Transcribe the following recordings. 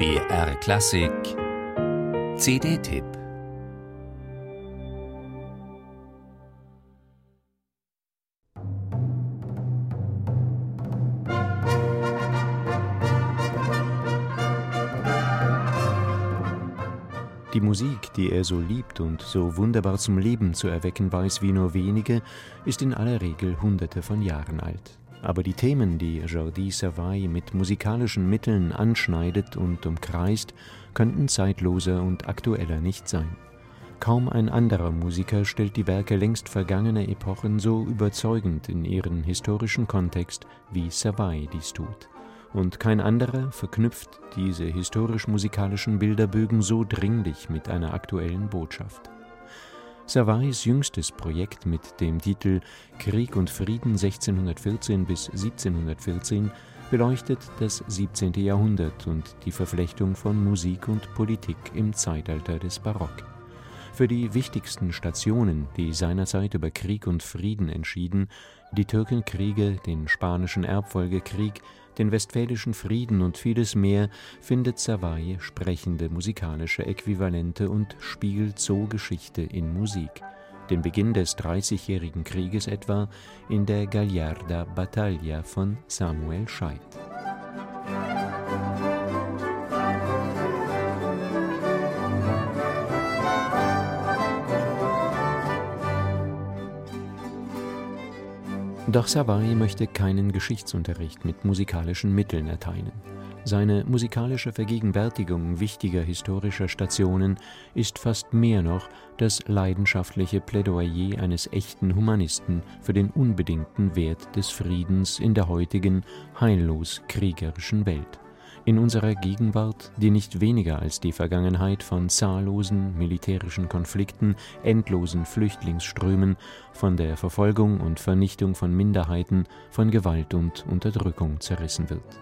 BR Klassik CD-Tipp Die Musik, die er so liebt und so wunderbar zum Leben zu erwecken weiß wie nur wenige, ist in aller Regel hunderte von Jahren alt. Aber die Themen, die Jordi Savay mit musikalischen Mitteln anschneidet und umkreist, könnten zeitloser und aktueller nicht sein. Kaum ein anderer Musiker stellt die Werke längst vergangener Epochen so überzeugend in ihren historischen Kontext, wie Savay dies tut. Und kein anderer verknüpft diese historisch-musikalischen Bilderbögen so dringlich mit einer aktuellen Botschaft. Savays jüngstes Projekt mit dem Titel Krieg und Frieden 1614 bis 1714 beleuchtet das 17. Jahrhundert und die Verflechtung von Musik und Politik im Zeitalter des Barock. Für die wichtigsten Stationen, die seinerzeit über Krieg und Frieden entschieden, die Türkenkriege, den Spanischen Erbfolgekrieg, den Westfälischen Frieden und vieles mehr, findet Savay sprechende musikalische Äquivalente und spiegelt so Geschichte in Musik. Den Beginn des Dreißigjährigen Krieges etwa in der Gagliarda Battaglia von Samuel Scheidt. Doch Savary möchte keinen Geschichtsunterricht mit musikalischen Mitteln erteilen. Seine musikalische Vergegenwärtigung wichtiger historischer Stationen ist fast mehr noch das leidenschaftliche Plädoyer eines echten Humanisten für den unbedingten Wert des Friedens in der heutigen, heillos kriegerischen Welt in unserer Gegenwart, die nicht weniger als die Vergangenheit von zahllosen militärischen Konflikten, endlosen Flüchtlingsströmen, von der Verfolgung und Vernichtung von Minderheiten, von Gewalt und Unterdrückung zerrissen wird.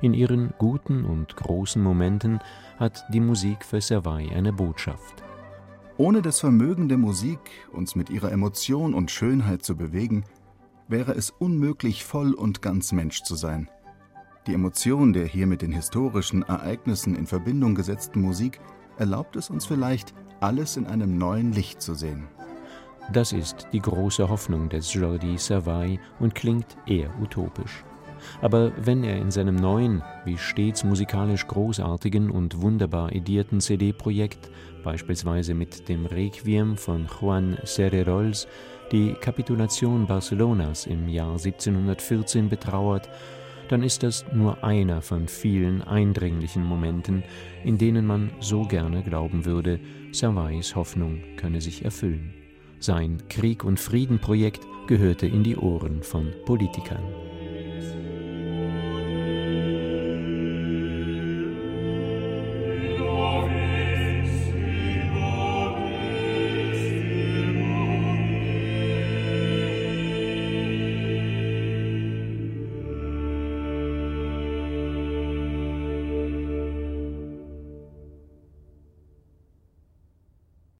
In ihren guten und großen Momenten hat die Musik für Servais eine Botschaft. Ohne das Vermögen der Musik, uns mit ihrer Emotion und Schönheit zu bewegen, wäre es unmöglich, voll und ganz Mensch zu sein – die Emotion der hier mit den historischen Ereignissen in Verbindung gesetzten Musik erlaubt es uns vielleicht, alles in einem neuen Licht zu sehen. Das ist die große Hoffnung des Jordi Savay und klingt eher utopisch. Aber wenn er in seinem neuen, wie stets musikalisch großartigen und wunderbar edierten CD-Projekt, beispielsweise mit dem Requiem von Juan Cererols, die Kapitulation Barcelonas im Jahr 1714 betrauert, dann ist das nur einer von vielen eindringlichen Momenten, in denen man so gerne glauben würde, Savais Hoffnung könne sich erfüllen. Sein Krieg- und Friedenprojekt gehörte in die Ohren von Politikern.